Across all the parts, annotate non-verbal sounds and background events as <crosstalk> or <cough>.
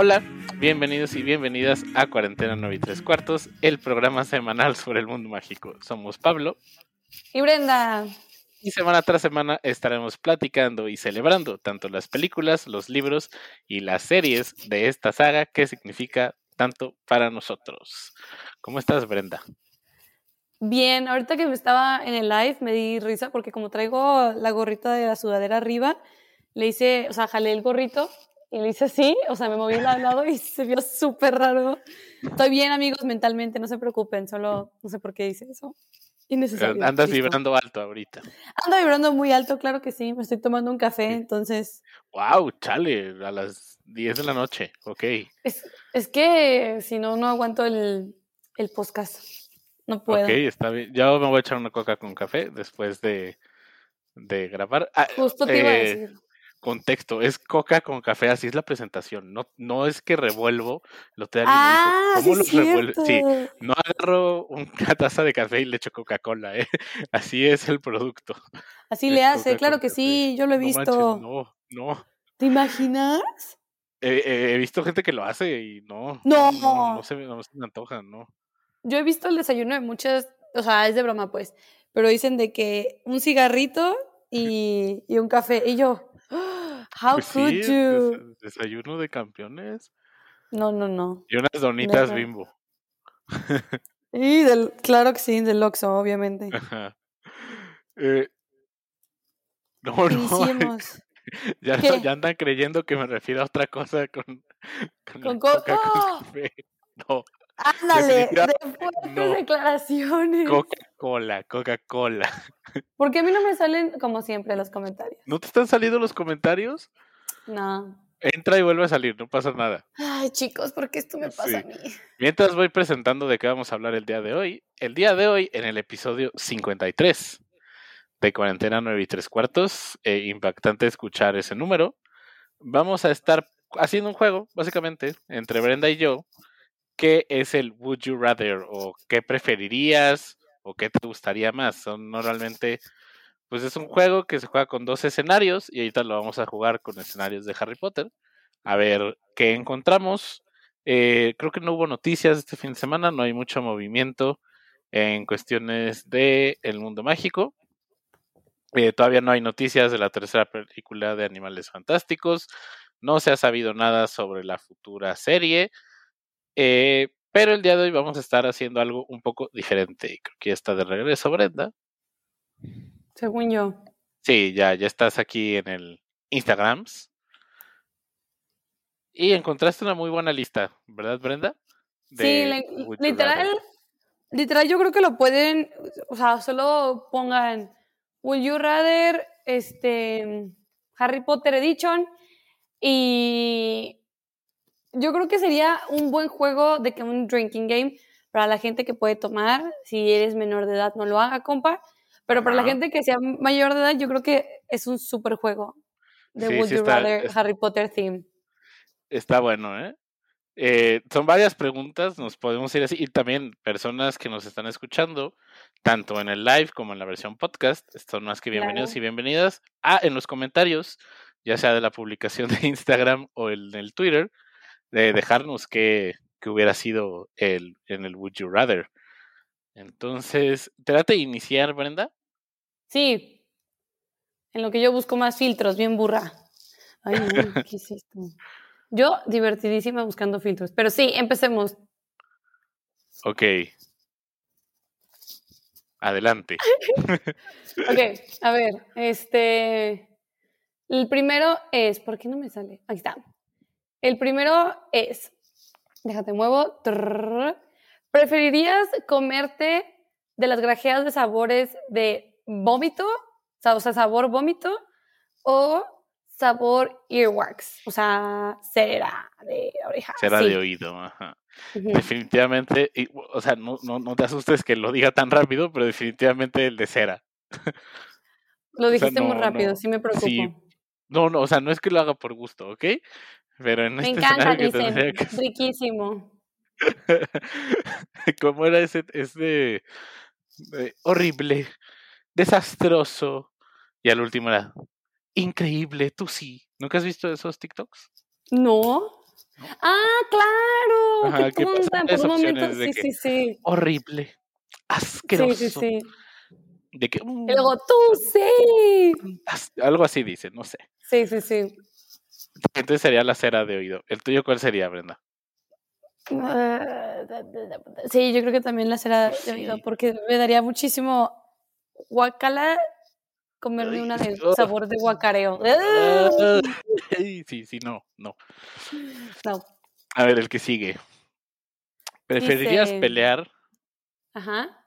Hola, bienvenidos y bienvenidas a Cuarentena 9 y 3 cuartos, el programa semanal sobre el mundo mágico. Somos Pablo y Brenda. Y semana tras semana estaremos platicando y celebrando tanto las películas, los libros y las series de esta saga que significa tanto para nosotros. ¿Cómo estás, Brenda? Bien, ahorita que me estaba en el live me di risa porque como traigo la gorrita de la sudadera arriba, le hice, o sea, jalé el gorrito y le hice así, o sea, me moví de lado y <laughs> se vio súper raro. Estoy bien, amigos, mentalmente, no se preocupen, solo no sé por qué hice eso. Innecesario. Andas vibrando alto ahorita. Ando vibrando muy alto, claro que sí. Me estoy tomando un café, entonces. ¡Wow! Chale, a las 10 de la noche. Ok. Es, es que si no, no aguanto el, el podcast. No puedo. Ok, está bien. Ya me voy a echar una coca con café después de, de grabar. Ah, Justo te iba a eh, decir contexto, es coca con café, así es la presentación. No, no es que revuelvo lo te ah, ¿Cómo sí lo revuelvo? Sí, no agarro <laughs> una taza de café y le echo Coca-Cola, ¿eh? <laughs> Así es el producto. Así le hace, claro que sí, yo lo he visto. no, no. ¿Te imaginas? He, visto gente que lo hace y no. No, no, se, no se me antoja, no. Yo he visto el desayuno de muchas, o sea, es de broma, pues, pero dicen de que un cigarrito <laughs> y, y un café. Y yo, How pues could you? desayuno de campeones. No, no, no. Y unas donitas bimbo. y del, claro que sí, del Oxxo, obviamente. Eh, no, no. <laughs> Ya, ya, andan creyendo que me refiero a otra cosa con, con, con, ¡Oh! No. Ándale, de fuertes declaraciones. Coca-Cola, Coca-Cola. <laughs> ¿Por qué a mí no me salen como siempre los comentarios? ¿No te están saliendo los comentarios? No. Entra y vuelve a salir, no pasa nada. Ay, chicos, ¿por qué esto me pasa a mí? Mientras voy presentando de qué vamos a hablar el día de hoy, el día de hoy, en el episodio 53 de Cuarentena 9 y 3 cuartos, eh, impactante escuchar ese número, vamos a estar haciendo un juego, básicamente, entre Brenda y yo, ¿qué es el Would You Rather? ¿O qué preferirías? ¿O qué te gustaría más? Son normalmente, pues es un juego que se juega con dos escenarios y ahorita lo vamos a jugar con escenarios de Harry Potter. A ver qué encontramos. Eh, creo que no hubo noticias este fin de semana, no hay mucho movimiento en cuestiones de el mundo mágico. Eh, todavía no hay noticias de la tercera película de Animales Fantásticos. No se ha sabido nada sobre la futura serie. Eh, pero el día de hoy vamos a estar haciendo algo un poco diferente. Y creo que ya está de regreso, Brenda. Según yo. Sí, ya, ya estás aquí en el Instagrams. Y encontraste una muy buena lista, ¿verdad, Brenda? sí, literal, literal, yo creo que lo pueden, o sea, solo pongan Will You Rather, este, Harry Potter Edition y yo creo que sería un buen juego de que un drinking game para la gente que puede tomar. Si eres menor de edad, no lo haga, compa. Pero para la gente que sea mayor de edad, yo creo que es un super juego de Would You Rather Harry Potter theme. Está bueno, ¿eh? ¿eh? Son varias preguntas, nos podemos ir así. Y también personas que nos están escuchando, tanto en el live como en la versión podcast, son más que bienvenidos y bienvenidas. Ah, en los comentarios, ya sea de la publicación de Instagram o en el Twitter, de dejarnos que, hubiera sido el, en el Would You Rather. Entonces, ¿trate de iniciar, Brenda? Sí. En lo que yo busco más filtros, bien burra. Ay, <laughs> ¿qué es esto? Yo divertidísima buscando filtros. Pero sí, empecemos. Ok. Adelante. <laughs> ok, a ver, este. El primero es. ¿Por qué no me sale? Aquí está. El primero es, déjate muevo, ¿preferirías comerte de las grajeas de sabores de vómito, o sea, sabor vómito, o sabor earwax, o sea, cera de oreja. Cera de oído, ajá. Definitivamente, o sea, no, no, te asustes que lo diga tan rápido, pero definitivamente el de cera. Lo dijiste muy rápido, sí me preocupa. no, no, o sea, no es que lo haga por gusto, ¿ok? Pero en Me este encanta, dicen. Riquísimo. <laughs> ¿Cómo era ese, ese horrible, desastroso? Y al último era increíble, tú sí. ¿Nunca has visto esos TikToks? No. Ah, claro. Ajá, que por un momento. Sí, sí, sí. Horrible. Asqueroso. Sí, sí, sí. De que. Mm, luego tú sí. Algo así dice, no sé. Sí, sí, sí. Entonces sería la cera de oído. ¿El tuyo cuál sería, Brenda? Ah, sí, yo creo que también la cera de oído, porque me daría muchísimo guacala comerme una de sabor de guacareo. <laughs> <laughs> Sí, sí, no, no. No. A ver, el que sigue. ¿Preferirías pelear? Ajá.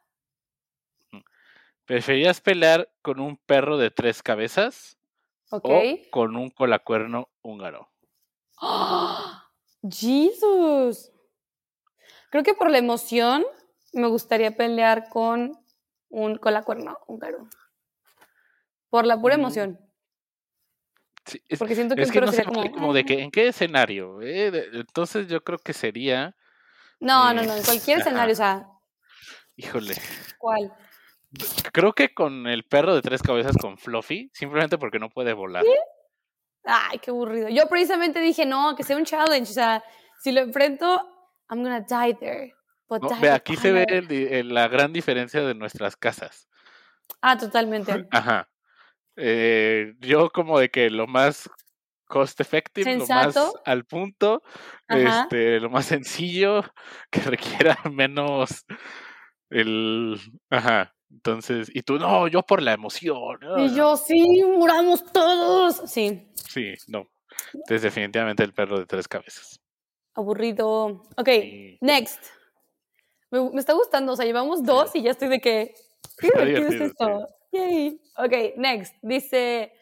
¿Preferirías pelear con un perro de tres cabezas? O con un colacuerno húngaro. ¡Oh! ¡Jesus! Creo que por la emoción me gustaría pelear con un colacuerno húngaro. Por la pura mm. emoción. Porque siento que, es que no sería como, de que en qué escenario. Eh? Entonces yo creo que sería. No, no, no, en cualquier <laughs> escenario, o sea. Híjole. ¿Cuál? Creo que con el perro de tres cabezas con Fluffy, simplemente porque no puede volar. Ay, qué aburrido. Yo precisamente dije, no, que sea un challenge. O sea, si lo enfrento, I'm gonna die there. ve, aquí se ve la gran diferencia de nuestras casas. Ah, totalmente. <laughs> Ajá. Eh, yo como de que lo más cost effective, lo más al punto, este, lo más sencillo, <laughs> que requiera menos el, ajá, entonces, y tú, no, yo por la emoción. Y yo, sí, muramos todos. Sí. Sí, no. Entonces, definitivamente el perro de tres cabezas. Aburrido. Ok, next. Me, está gustando, o sea, llevamos dos y ya estoy de que. ¿Qué, es esto? Yay. Ok, next. Dice: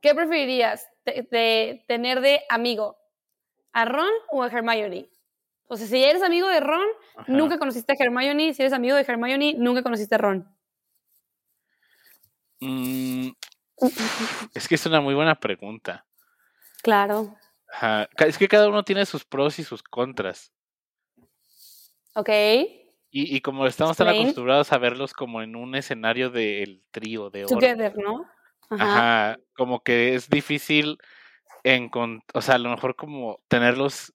¿Qué preferirías de, tener de amigo? ¿A Ron o a Hermione? O sea, si eres amigo de Ron, nunca conociste a Hermione. Si eres amigo de Hermione, nunca conociste a Ron. Mm, es que es una muy buena pregunta. Claro. Es que cada uno tiene sus pros y sus contras. Ok. Y, como estamos tan acostumbrados a verlos como en un escenario del trío de oro. Together, ¿no? Ajá. Como que es difícil en, o sea, a lo mejor como tenerlos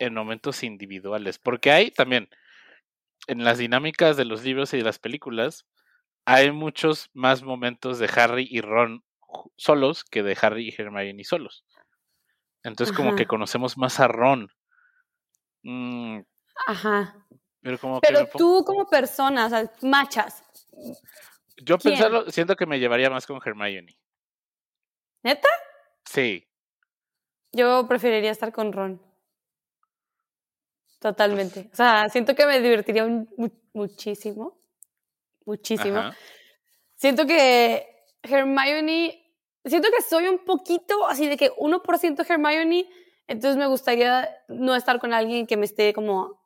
en momentos individuales. Porque hay también, en las dinámicas de los libros y de las películas, hay muchos más momentos de Harry y Ron solos que de Harry y Hermione solos. Entonces como que conocemos más a Ron. Mm. Ajá. Pero, como pero tú como persona, o sea, machas. Yo pensarlo, siento que me llevaría más con Hermione. ¿Neta? Sí. Yo preferiría estar con Ron. Totalmente. O sea, siento que me divertiría muchísimo. Muchísimo. Siento que Hermione. Siento que soy un poquito así de que 1% Hermione. Entonces me gustaría no estar con alguien que me esté como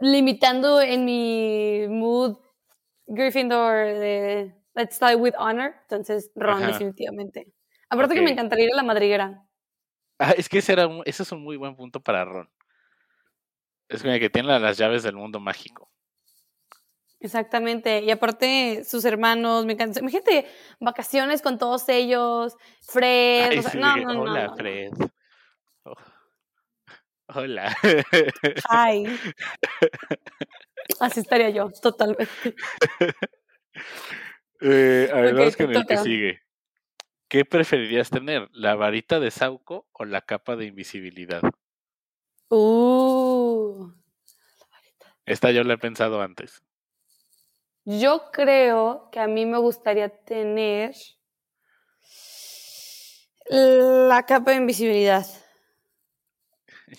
limitando en mi mood Gryffindor de Let's Die with Honor. Entonces, Ron, definitivamente. Aparte que me encantaría ir a la madriguera. Ah, es que ese, era ese es un muy buen punto para Ron. Es como que tiene las llaves del mundo mágico. Exactamente. Y aparte, sus hermanos, me encanta. Imagínate, vacaciones con todos ellos, Fred. no, no, hola, Fred. Oh. Hola. Hi. <laughs> Así estaría yo, totalmente. <laughs> Eh, a ver, vamos con el que sigue. ¿Qué preferirías tener? ¿La varita de Sauco o la capa de invisibilidad? Uh. Esta yo la he pensado antes. Yo creo que a mí me gustaría tener la capa de invisibilidad.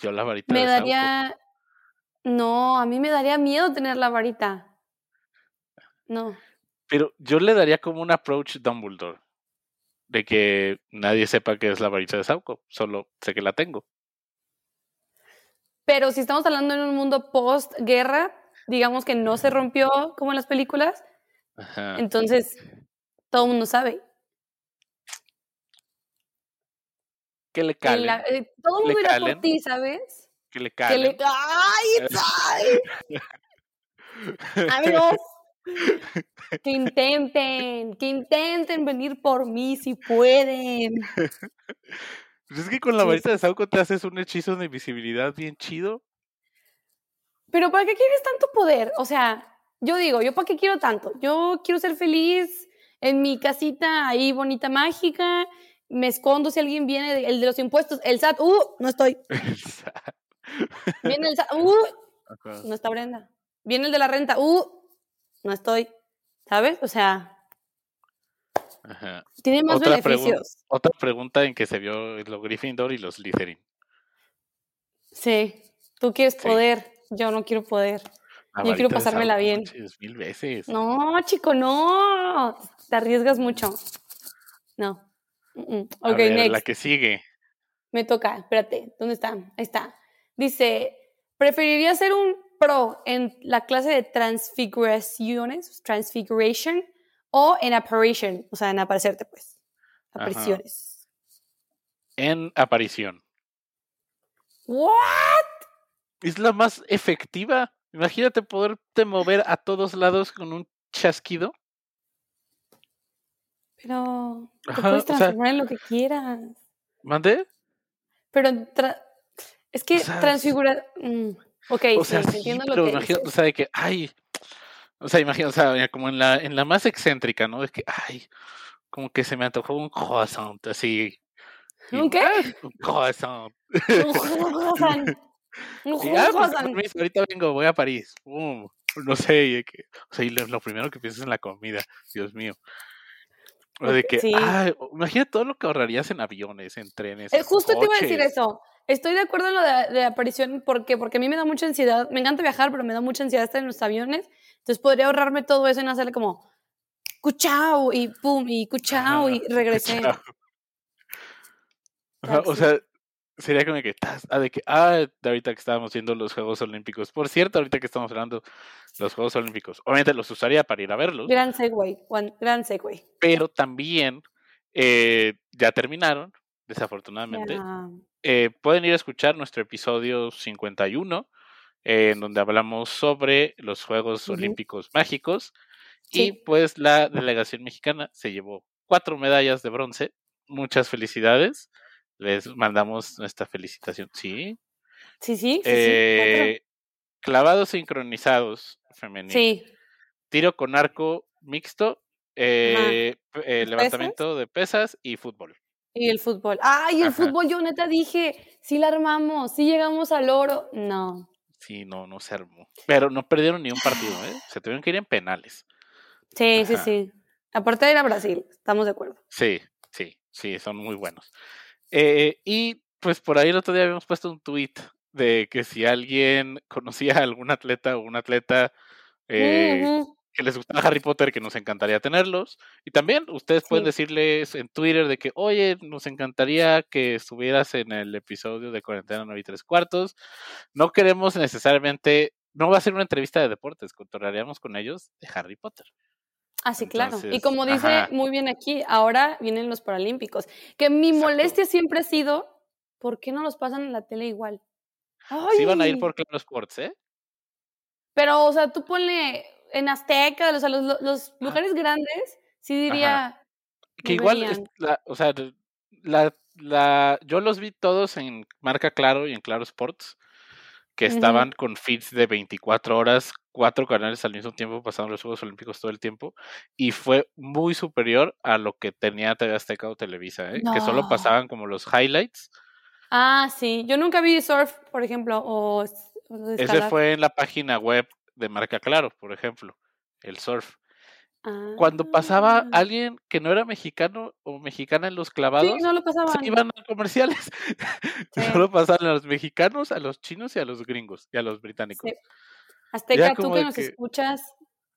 Yo la varita. Me daría... No, a mí me daría miedo tener la varita. No. Pero yo le daría como un approach Dumbledore. De que nadie sepa que es la varita de Sauco. Solo sé que la tengo. Pero si estamos hablando en un mundo post-guerra, digamos que no se rompió como en las películas. Entonces, todo el mundo sabe. Que le calen. Eh, todo el mundo irá por ti, ¿sabes? Que le calen. Que le... ¡Ay! <laughs> ¡Ay! Amigos, que intenten, que intenten venir por mí si pueden. <laughs> Pues es que con la varita de Sauco te haces un hechizo de invisibilidad bien chido. Pero ¿para qué quieres tanto poder? O sea, yo digo, ¿yo para qué quiero tanto? Yo quiero ser feliz en mi casita ahí bonita, mágica. Me escondo si alguien viene, el de los impuestos, el SAT, ¡uh! No estoy. <laughs> El SAT. Viene el SAT, ¡uh! No está Brenda. Viene el de la renta, ¡uh! No estoy. ¿Sabes? O sea. Tiene más beneficios. otra pregunta en que se vio los Gryffindor y los Slytherin. Sí. Tú quieres poder, yo no quiero poder. Yo quiero pasármela bien. Mil veces. No, chico, no. Te arriesgas mucho. No. Ok, next. La que sigue. Me toca, espérate. ¿Dónde está? Ahí está. Dice, preferiría ser un pro en la clase de transfiguraciones, transfiguration, o en apparition, o sea, en aparecerte, pues. Apariciones. En aparición. ¿What? Es la más efectiva. Imagínate poderte mover a todos lados con un chasquido. Pero te puedes transformar en lo que quieras. ¿Mande? Pero es que transfigurar. Mm, ok, o sea, entiendo lo que imagínate, o sea, de que, ay, o sea, imagínate, o sea, como en la, en la más excéntrica, ¿no? Es que, ay, como que se me antojó un croissant, así. ¿Un qué? Un croissant. Un croissant. <laughs> Un ah, pues, ahorita vengo, voy a París. no sé, o sea, lo, primero que piensas es en la comida, Dios mío. O de que, ah, imagina todo lo que ahorrarías en aviones, en trenes. Eh, justo te iba a decir eso. Estoy de acuerdo en lo de, aparición, ¿por qué? Porque a mí me da mucha ansiedad. Me encanta viajar, pero me da mucha ansiedad estar en los aviones. Entonces podría ahorrarme todo eso no hacerle como, cuchao, y pum, y cuchao, y regresé. <laughs> o sea, sería como que, ah, de que, ah, ahorita que estábamos viendo los Juegos Olímpicos. Por cierto, ahorita que estamos hablando los Juegos Olímpicos, obviamente los usaría para ir a verlos. Gran segue, gran segue. Pero también eh, ya terminaron, desafortunadamente. Eh, pueden ir a escuchar nuestro episodio 51, eh, en donde hablamos sobre los Juegos Olímpicos Mágicos. Y pues la delegación mexicana se llevó cuatro medallas de bronce. Muchas felicidades les mandamos nuestra felicitación. Sí. Sí, sí. Eh, clavados sincronizados femenino. Sí. Tiro con arco mixto, eh, eh levantamiento de pesas y fútbol. Y el fútbol. Ay, el fútbol, yo neta dije, sí la armamos, sí llegamos al oro. No. Sí, no, no se armó. Pero no perdieron ni un partido, ¿eh? Se tuvieron que ir en penales. Sí, sí, sí. Aparte era Brasil, estamos de acuerdo. Sí, sí, sí, son muy buenos. Eh, y pues por ahí el otro día habíamos puesto un tweet de que si alguien conocía a algún atleta o un atleta eh, que les gustaba Harry Potter, que nos encantaría tenerlos. Y también ustedes pueden decirles en Twitter de que, oye, nos encantaría que estuvieras en el episodio de Cuarentena 9 y 3 cuartos. No queremos necesariamente, no va a ser una entrevista de deportes, controlaríamos con ellos de Harry Potter. Ah, sí, claro. y como dice muy bien aquí, ahora vienen los Paralímpicos. Que mi molestia siempre ha sido, ¿por qué no los pasan en la tele igual? Sí van a ir por Claro Sports, ¿eh? Pero, o sea, tú ponle en Azteca, o sea, los, los lugares grandes, sí diría... Que igual, o sea, la, la, yo los vi todos en Marca Claro y en Claro Sports que estaban con feeds de 24 horas, cuatro canales al mismo tiempo, pasando los Juegos Olímpicos todo el tiempo, y fue muy superior a lo que tenía TV Azteca o Televisa, ¿eh? que solo pasaban como los highlights. Ah, sí, yo nunca vi surf, por ejemplo, o... Ese fue en la página web de Marca Claro, por ejemplo, el surf. Cuando pasaba ah. alguien que no era mexicano o mexicana en los clavados, se iban a comerciales. <laughs> Solo pasaban a los mexicanos, a los chinos y a los gringos y a los británicos. Azteca, tú que nos escuchas,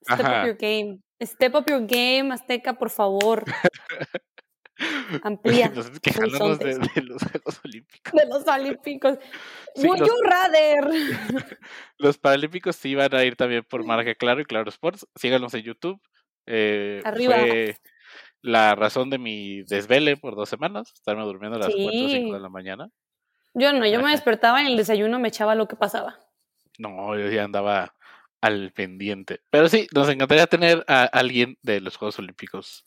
step up your game. Step up your game, Azteca, por favor. <laughs> <laughs> Amplía. quejándonos de, los Juegos Olímpicos. De los Olímpicos. Would you rather? <laughs> Los Paralímpicos sí iban a ir también por Marca Claro y Claro Sports. Síganos en YouTube. Eh, Fue la razón de mi desvele por dos semanas, estarme durmiendo a las 4 o 5 de la mañana. Yo no, yo me despertaba en el desayuno, me echaba lo que pasaba. No, yo ya andaba al pendiente. Pero sí, nos encantaría tener a alguien de los Juegos Olímpicos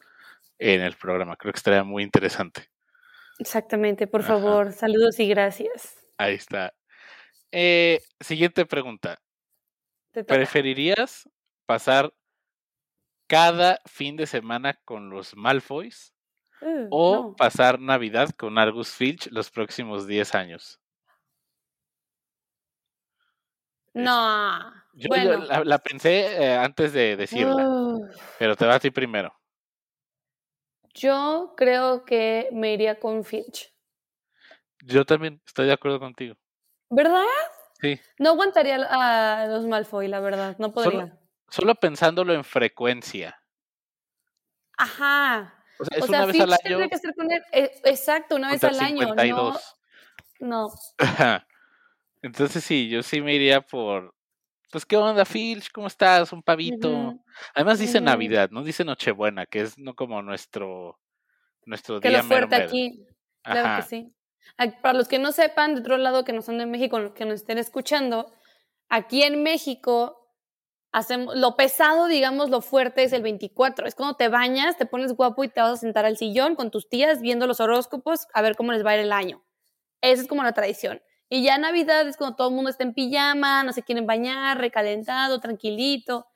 en el programa. Creo que estaría muy interesante. Exactamente, por favor, saludos y gracias. Ahí está. Eh, siguiente pregunta. ¿Preferirías pasar cada fin de semana con los Malfoys uh, o pasar Navidad con Argus Filch los próximos 10 años? No. Yo, la, pensé eh, antes de decirla, pero te va a ti primero. Yo creo que me iría con Filch. Yo también estoy de acuerdo contigo. ¿Verdad? Sí. No aguantaría a los Malfoy, la verdad, no podría. Solo, pensándolo en frecuencia. Ajá. O sea, es una vez al año. que estar con él. E, exacto, una vez al año. No. no. <laughs> Entonces sí, yo sí me iría por. Pues, ¿qué onda, Filch? ¿Cómo estás? Un pavito. Además dice Navidad, no dice Nochebuena, que es no como nuestro, nuestro que lo fuerte aquí. Claro que sí. Para los que no sepan, de otro lado que no son de México, que nos estén escuchando, aquí en México hacemos lo pesado, digamos, lo fuerte es el 24. Es cuando te bañas, te pones guapo y te vas a sentar al sillón con tus tías viendo los horóscopos a ver cómo les va a ir el año. Esa es como la tradición. Y ya Navidad es cuando todo el mundo está en pijama, no se quieren bañar, recalentado, tranquilito.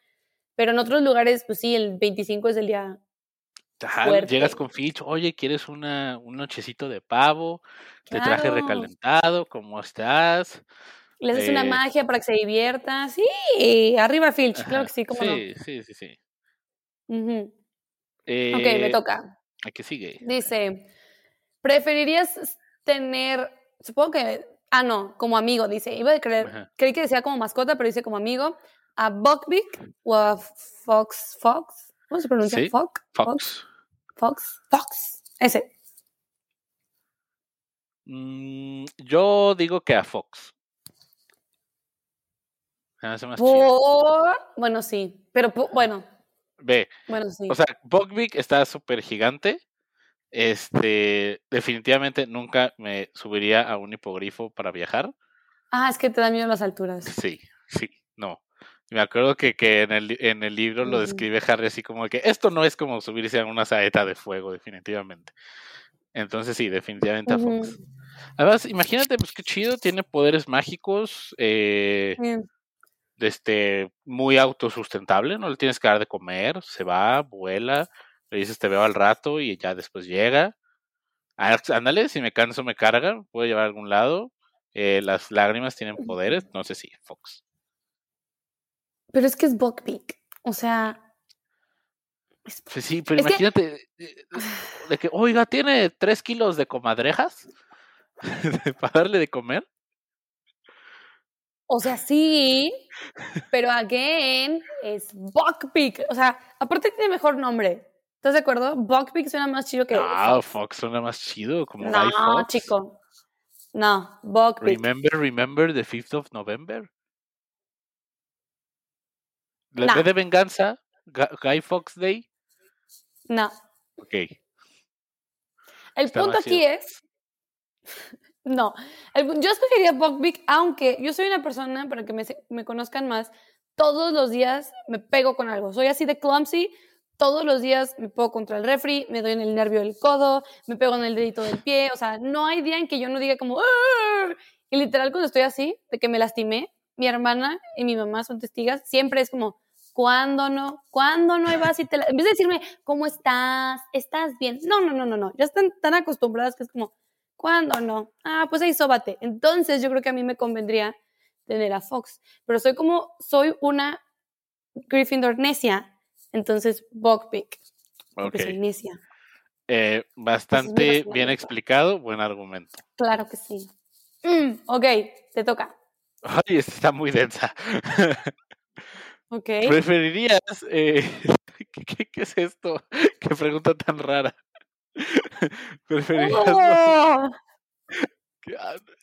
Pero en otros lugares, pues sí, el 25 es el día llegas con Fitch, oye, ¿quieres una, un nochecito de pavo? Te traje recalentado, ¿cómo estás? Le haces una eh magia para que se divierta. Sí, arriba Filch, claro que sí, ¿cómo sí, Sí, sí, sí. ok, me eh, toca. ¿A sigue? Dice, ¿preferirías tener, supongo que, ah, no, como amigo, dice, iba a creer, creí que decía como mascota, pero dice como amigo, a Buckbeak o a Fox Fox? ¿Cómo se pronuncia? Fox. Fox. Fox. Fox. Ese. Mm, yo digo que a Fox. Bueno, sí. Pero bueno. Ve. Bueno, sí. O sea, Buckbeak está súper gigante. Este, definitivamente nunca me subiría a un hipogrifo para viajar. Ah, es que te da miedo las alturas. Sí, sí, no. Me acuerdo que, que en, el, en el libro lo describe Harry así como que esto no es como subirse a una saeta de fuego, definitivamente. Entonces sí, definitivamente a Fox. Además, imagínate, pues qué chido, tiene poderes mágicos, eh, este, muy autosustentable, no le tienes que dar de comer, se va, vuela, le dices te veo al rato y ya después llega. Ah, ándale, si me canso me carga, puedo llevar a algún lado. Eh, las lágrimas tienen poderes, no sé si Fox. Pero es que es Buckbeak. O sea. Pues sí, pero imagínate eh, de que, oiga, tiene tres kilos de comadrejas <laughs> para darle de comer. O sea, sí, pero again es Buckbeak. O sea, aparte tiene mejor nombre. ¿Estás de acuerdo? Buckbeak suena más chido que. Ah, Fox. suena más chido, como No, chico. No, Buckbeak. Remember, remember the 5th of November. ¿La de venganza? ¿Guy Fox Day? No. Ok. El punto aquí es. <laughs> No. yo escogería Buckbeak, aunque yo soy una persona, para que me, me conozcan más, todos los días me pego con algo. Soy así de clumsy. Todos los días me pego contra el refri, me doy en el nervio del codo, me pego en el dedito del pie. O sea, no hay día en que yo no diga como. Y literal, cuando estoy así, de que me lastimé, mi hermana y mi mamá son testigas, siempre es como, ¿Cuándo no? ¿Cuándo no vas y te En vez de decirme, ¿cómo estás? ¿Estás bien? No, no, no, no, no. Ya están tan acostumbradas que es como, ¿cuándo no? Ah, pues ahí sóbate. Entonces yo creo que a mí me convendría tener a Fox. Pero soy como, soy una Gryffindor necia. Entonces, Buckbeak. Porque soy necia. Eh, bastante bien explicado, buen argumento. Claro que sí. Mm, ok, te toca. Ay, está muy densa. <laughs> Okay. ¿Preferirías... Eh, <laughs> ¿qué, es esto? <laughs> ¿Qué pregunta tan rara? ¿Preferirías... ¡Oh!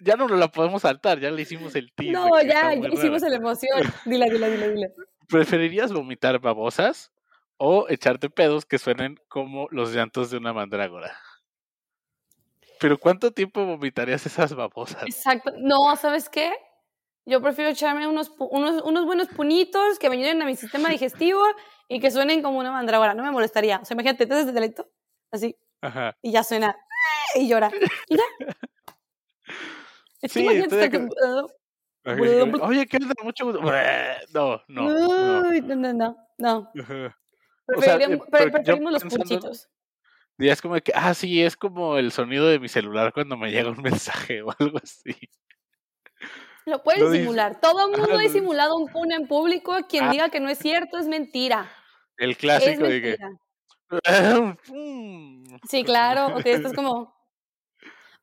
Ya no la podemos saltar, ya le hicimos el tiro. No, ya, ya hicimos la emoción. Dile, dile, dile, dile. ¿Preferirías vomitar babosas o echarte pedos que suenen como los llantos de una mandrágora? Pero ¿cuánto tiempo vomitarías esas babosas? Exacto. No, ¿sabes qué? Yo prefiero echarme unos, unos, unos buenos punitos que me ayuden a mi sistema digestivo y que suenen como una mandrágora. No me molestaría. O sea, imagínate, te haces de así. Ajá. Y ya suena. y llora. Y ya. sí, Oye, ¿qué de mucho gusto? <laughs> No, no. no, no, no. no. Preferimos, los pulchitos. es como que, ah, sí, es como el sonido de mi celular cuando me llega un <laughs> mensaje o algo así. Lo puedes simular. Todo el mundo ha simulado un pun en público. Quien ah. diga que no es cierto es mentira. El clásico de que. <laughs> Sí, claro. <laughs> O que estás como.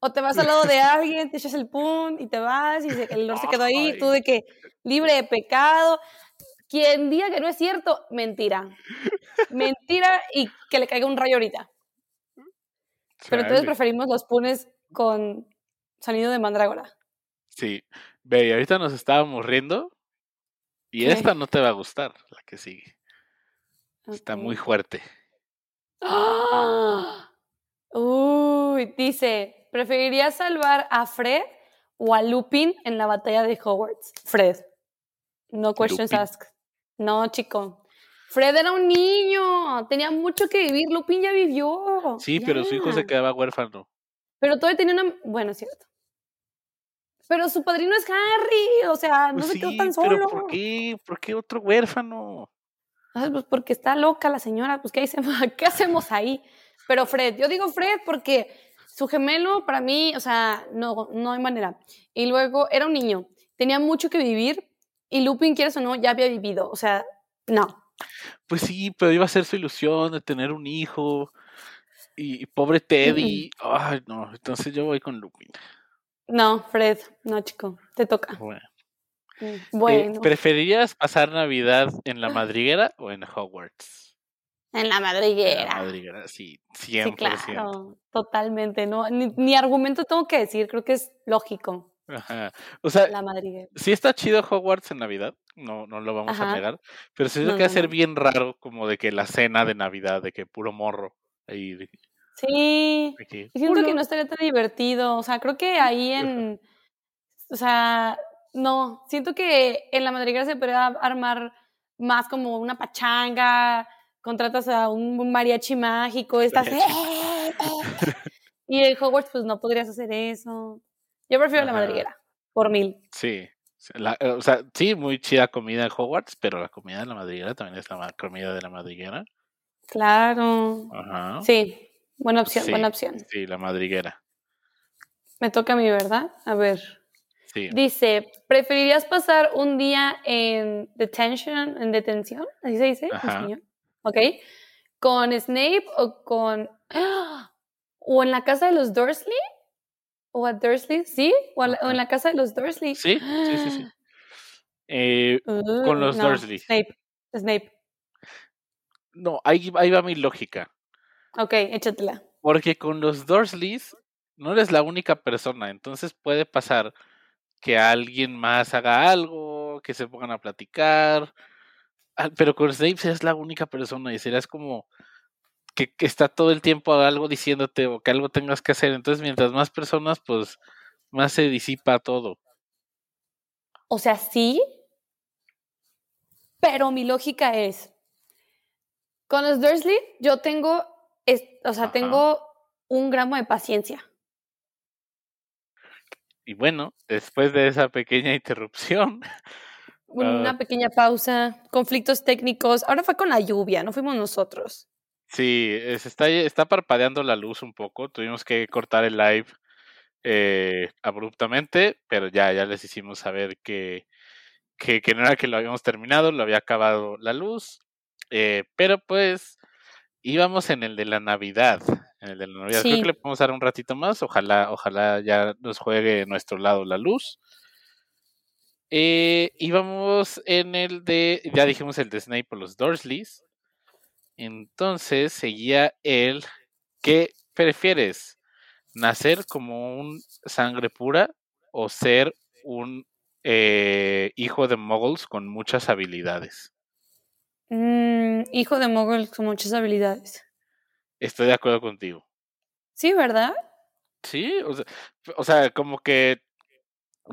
O te vas al lado de alguien, te echas el pun y te vas y el olor se quedó ahí. Tú de que libre de pecado. Quien diga que no es cierto, mentira. <laughs> Mentira y que le caiga un rayo ahorita. Pero entonces preferimos los punes con sonido de mandrágora. Sí. Ve, y ahorita nos estábamos riendo. Y esta no te va a gustar, la que sigue. Está muy fuerte. ¡Ah! Uy, dice, ¿preferirías salvar a Fred o a Lupin en la batalla de Hogwarts? Fred. No questions asked. No, chico. Fred era un niño, tenía mucho que vivir, Lupin ya vivió. Sí, pero su hijo se quedaba huérfano. Pero todavía tenía una... Bueno, es cierto. Pero su padrino es Harry, o sea, no pues se quedó tan solo. Pero ¿por qué? ¿Por qué otro huérfano? pues porque está loca la señora, pues ¿qué hacemos, <laughs> ¿qué hacemos ahí? Pero Fred, yo digo Fred porque su gemelo para mí, o sea, no, no hay manera. Y luego era un niño, tenía mucho que vivir y Lupin, quieres o no, ya había vivido, o sea, no. Pues sí, pero iba a ser su ilusión de tener un hijo y, pobre Teddy. Ay, no, entonces yo voy con Lupin. No, Fred, no, chico, te toca. Bueno. Mm, eh, ¿Preferirías pasar Navidad en la madriguera o en Hogwarts? En la madriguera. En la madriguera, sí, 100%. Sí, claro, totalmente. No, ni, argumento tengo que decir, creo que es lógico. Ajá. O sea, la sí está chido Hogwarts en Navidad, no, no lo vamos a negar, pero sí que va a ser bien raro como de que la cena de Navidad, de que puro morro. Ahí, Sí, siento que no estaría tan divertido. O sea, creo que ahí en. O sea, no, siento que en la madriguera se podría armar más como una pachanga, contratas a un mariachi mágico, estás. ¡eh, eh! y en Hogwarts, pues no podrías hacer eso. Yo prefiero la madriguera, por mil. Sí. Eh, o sea, sí, muy chida comida en Hogwarts, pero la comida de la madriguera también es la comida de la madriguera. Claro. Ajá. Sí, Buena opción, buena opción. Sí, la madriguera. Me toca a mí, ¿verdad? A ver. Sí. Dice, ¿preferirías pasar un día en detention, en detención? ¿Así se dice? Ajá. Ok. ¿Con Snape o con... <gasps> ¿O en la casa de los Dursley? ¿O a Dursley? ¿Sí? ¿O, en la casa de los Dursley? Sí, sí, sí. sí. <gasps> Eh, con los Dursley. Snape. Snape. No, ahí, ahí va mi lógica. Ok, échatela. Porque con los Dursleys no eres la única persona, entonces puede pasar que alguien más haga algo, que se pongan a platicar, pero con Snape serías la única persona y serías como que, que, está todo el tiempo algo diciéndote o que algo tengas que hacer, entonces mientras más personas, pues más se disipa todo. O sea, sí, pero mi lógica es, con los Dursley yo tengo o sea, tengo un gramo de paciencia. Y bueno, después de esa pequeña interrupción. <laughs> Una ah pequeña pausa, conflictos técnicos. Ahora fue con la lluvia, no fuimos nosotros. Sí, está, está parpadeando la luz un poco. Tuvimos que cortar el live eh, abruptamente, pero ya, ya les hicimos saber que, que, no era que lo habíamos terminado, lo había acabado la luz. Eh, pero pues íbamos en el de la Navidad. En el de la Navidad. Creo que le podemos dar un ratito más. Ojalá, ojalá ya nos juegue nuestro lado la luz. Eh, íbamos en el de. Ya dijimos el de Snape o los Dursleys. Entonces seguía el. ¿Qué prefieres? ¿Nacer como un sangre pura o ser un eh, hijo de muggles con muchas habilidades? Mm, hijo de mogul con muchas habilidades. Estoy de acuerdo contigo. Sí, ¿verdad? Sí, o sea, como que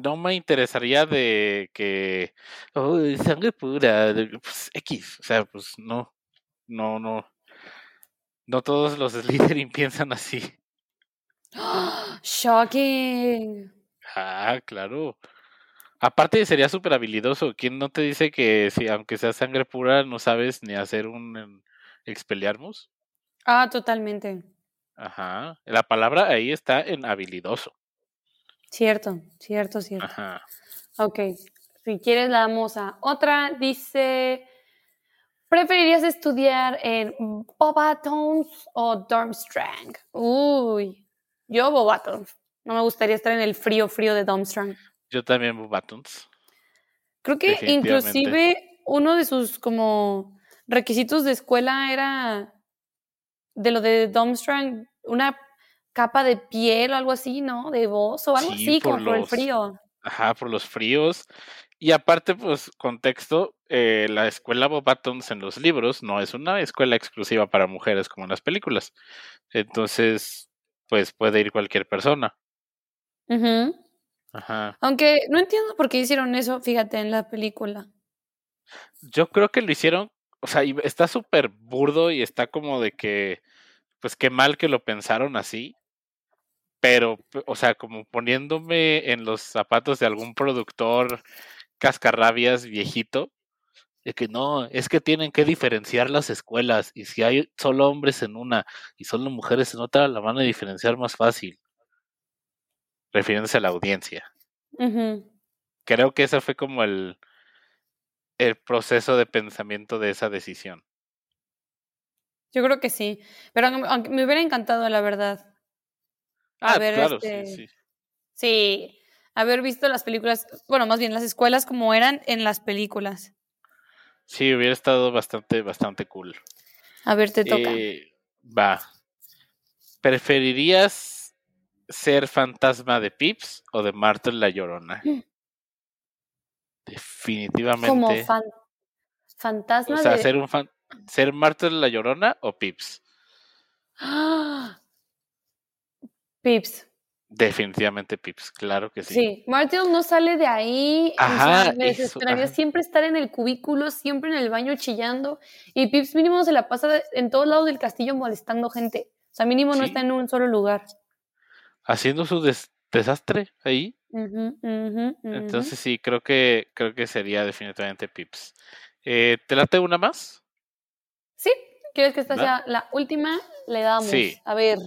no me interesaría de que oh, sangre pura, pues, X, o sea, pues no, no, no, no todos los Slytherin <laughs> piensan así. Shocking. Ah, claro. Aparte sería súper habilidoso. ¿Quién no te dice que si aunque sea sangre pura no sabes ni hacer un expeliarmus? Ah, totalmente. Ajá. La palabra ahí está en habilidoso. Cierto, cierto, cierto. Ajá. Ok. Si quieres la damos a otra. Dice, ¿preferirías estudiar en Bobatons o Durmstrang? Uy, yo Bobatons. No me gustaría estar en el frío, frío de Durmstrang. Yo también Bobatons. Creo que inclusive uno de sus como requisitos de escuela era de lo de Durmstrang, una capa de piel o algo así, ¿no? De voz o algo así, como por el frío. Ajá, por los fríos. Y aparte, pues, contexto, eh, la escuela Bobatons en los libros no es una escuela exclusiva para mujeres como en las películas. Entonces, pues puede ir cualquier persona. Ajá. Aunque no entiendo por qué hicieron eso, fíjate, en la película. Yo creo que lo hicieron, o sea, está súper burdo y está como de que, pues qué mal que lo pensaron así, pero, o sea, como poniéndome en los zapatos de algún productor cascarrabias viejito, de que no, es que tienen que diferenciar las escuelas y si hay solo hombres en una y solo mujeres en otra, la van a diferenciar más fácil. Refiriéndose a la audiencia. Creo que ese fue como el, el proceso de pensamiento de esa decisión. Yo creo que sí, pero aunque me hubiera encantado, la verdad. Ah, claro, sí, este sí. Sí, haber visto las películas, bueno, más bien las escuelas como eran en las películas. Sí, hubiera estado bastante, bastante cool. A ver, te toca. Eh, va. ¿Preferirías ser fantasma de Pips o de Marta la Llorona? Mm. Definitivamente. Como fantasma o sea, ser un fan ser Marta la Llorona o Pips. <gasps> Pips. Definitivamente Pips, claro que sí. Sí, no sale de ahí. Ajá, me desesperaría siempre estar en el cubículo, siempre en el baño chillando. Y Pips mínimo se la pasa en todos lados del castillo molestando gente. O sea, mínimo no está en un solo lugar. Haciendo su desastre ahí. Entonces sí, creo que, creo que sería definitivamente Pips. Eh, ¿Te late una más? Sí, ¿quieres que esta sea la última? Le damos. Sí. A ver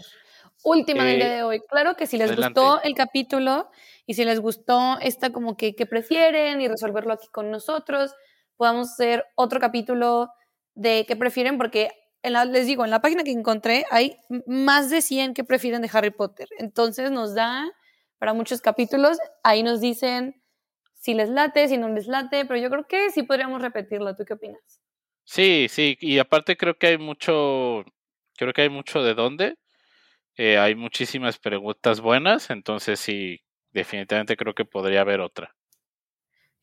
última del día de hoy. Claro que si les gustó el capítulo y si les gustó esta como que, que prefieren y resolverlo aquí con nosotros, podamos hacer otro capítulo de qué prefieren, porque en la, les digo, en la página que encontré hay más de 100 que prefieren de Harry Potter. Entonces nos da para muchos capítulos. Ahí nos dicen si les late, si no les late, pero yo creo que sí podríamos repetirlo. ¿Tú qué opinas? Sí, sí, y aparte creo que hay mucho, creo que hay mucho de dónde. Eh, hay muchísimas preguntas buenas, entonces sí, definitivamente creo que podría haber otra.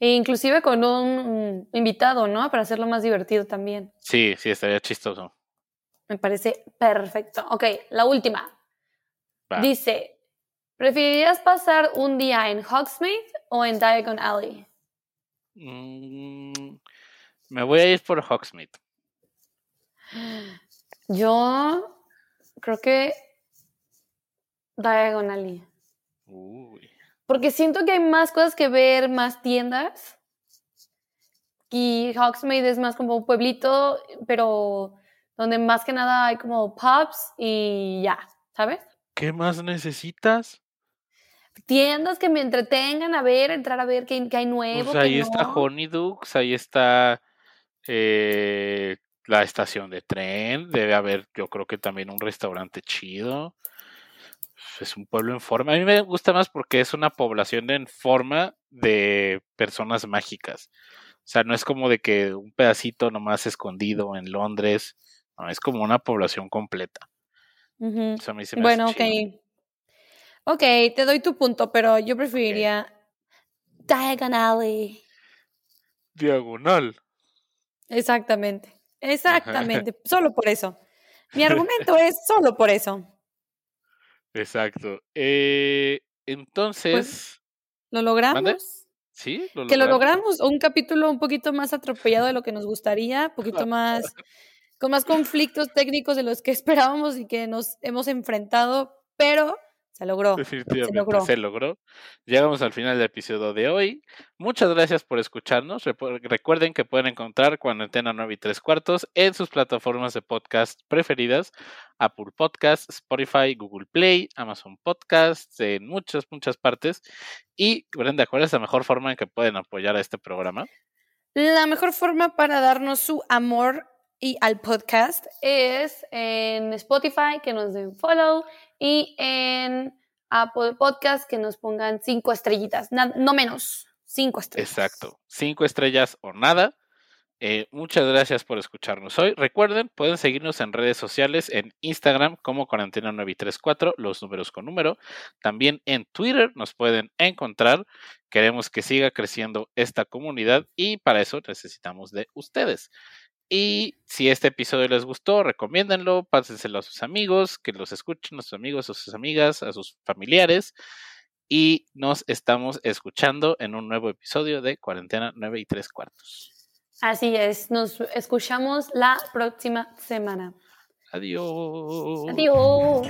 E inclusive con un invitado, ¿no? Para hacerlo más divertido también. Sí, sí, estaría chistoso. Me parece perfecto. Ok, la última. Dice, ¿preferirías pasar un día en Hogsmeade o en Diagon Alley? Mm, me voy a ir por Hogsmeade. Yo creo que Diagonally. Porque siento que hay más cosas que ver, más tiendas. Y Hogsmeade es más como un pueblito, pero donde más que nada hay como pubs y ya, ¿sabes? ¿Qué más necesitas? Tiendas que me entretengan a ver, entrar a ver qué, hay nuevo. Pues ahí está Honeydukes, ahí está eh, la estación de tren, debe haber yo creo que también un restaurante chido es un pueblo en forma. A mí me gusta más porque es una población en forma de personas mágicas. O sea, no es como de que un pedacito nomás escondido en Londres. No, es como una población completa. bueno, ok. Ok, te doy tu punto, pero yo preferiría Diagonal. Diagonal. Exactamente. Exactamente. solo por eso. Mi <laughs> argumento es solo por eso. Exacto. Eh, pues, entonces. ¿Lo logramos? Sí, lo Que lo logramos. Un capítulo un poquito más atropellado de lo que nos gustaría, un poquito <laughs> más. con más conflictos técnicos de los que <laughs> esperábamos y que nos hemos enfrentado, pero Se logró. Definitivamente se logró. Llegamos al final del episodio de hoy. Muchas gracias por escucharnos. Recuerden que pueden encontrar Cuarentena 9 y 3 cuartos en sus plataformas de podcast preferidas. Apple Podcast, Spotify, Google Play, Amazon Podcast, en muchas, muchas partes. Y, Brenda, ¿cuál es la mejor forma en que pueden apoyar a este programa? La mejor forma para darnos su amor y al podcast es en Spotify, que nos den follow, y en Apple Podcast, que nos pongan cinco estrellitas, no menos, cinco estrellas. Exacto, cinco estrellas o nada. Eh, muchas gracias por escucharnos hoy. Recuerden, pueden seguirnos en redes sociales, en Instagram como Cuarentena 934, los números con número. También en Twitter nos pueden encontrar. Queremos que siga creciendo esta comunidad y para eso necesitamos de ustedes. Y si este episodio les gustó, recomiéndenlo, pásenselo a sus amigos, que los escuchen a sus amigos, a sus amigas, a sus familiares. Y nos estamos escuchando en un nuevo episodio de Cuarentena 9 y 3 cuartos. Así es, nos escuchamos la próxima semana. Adiós. Adiós.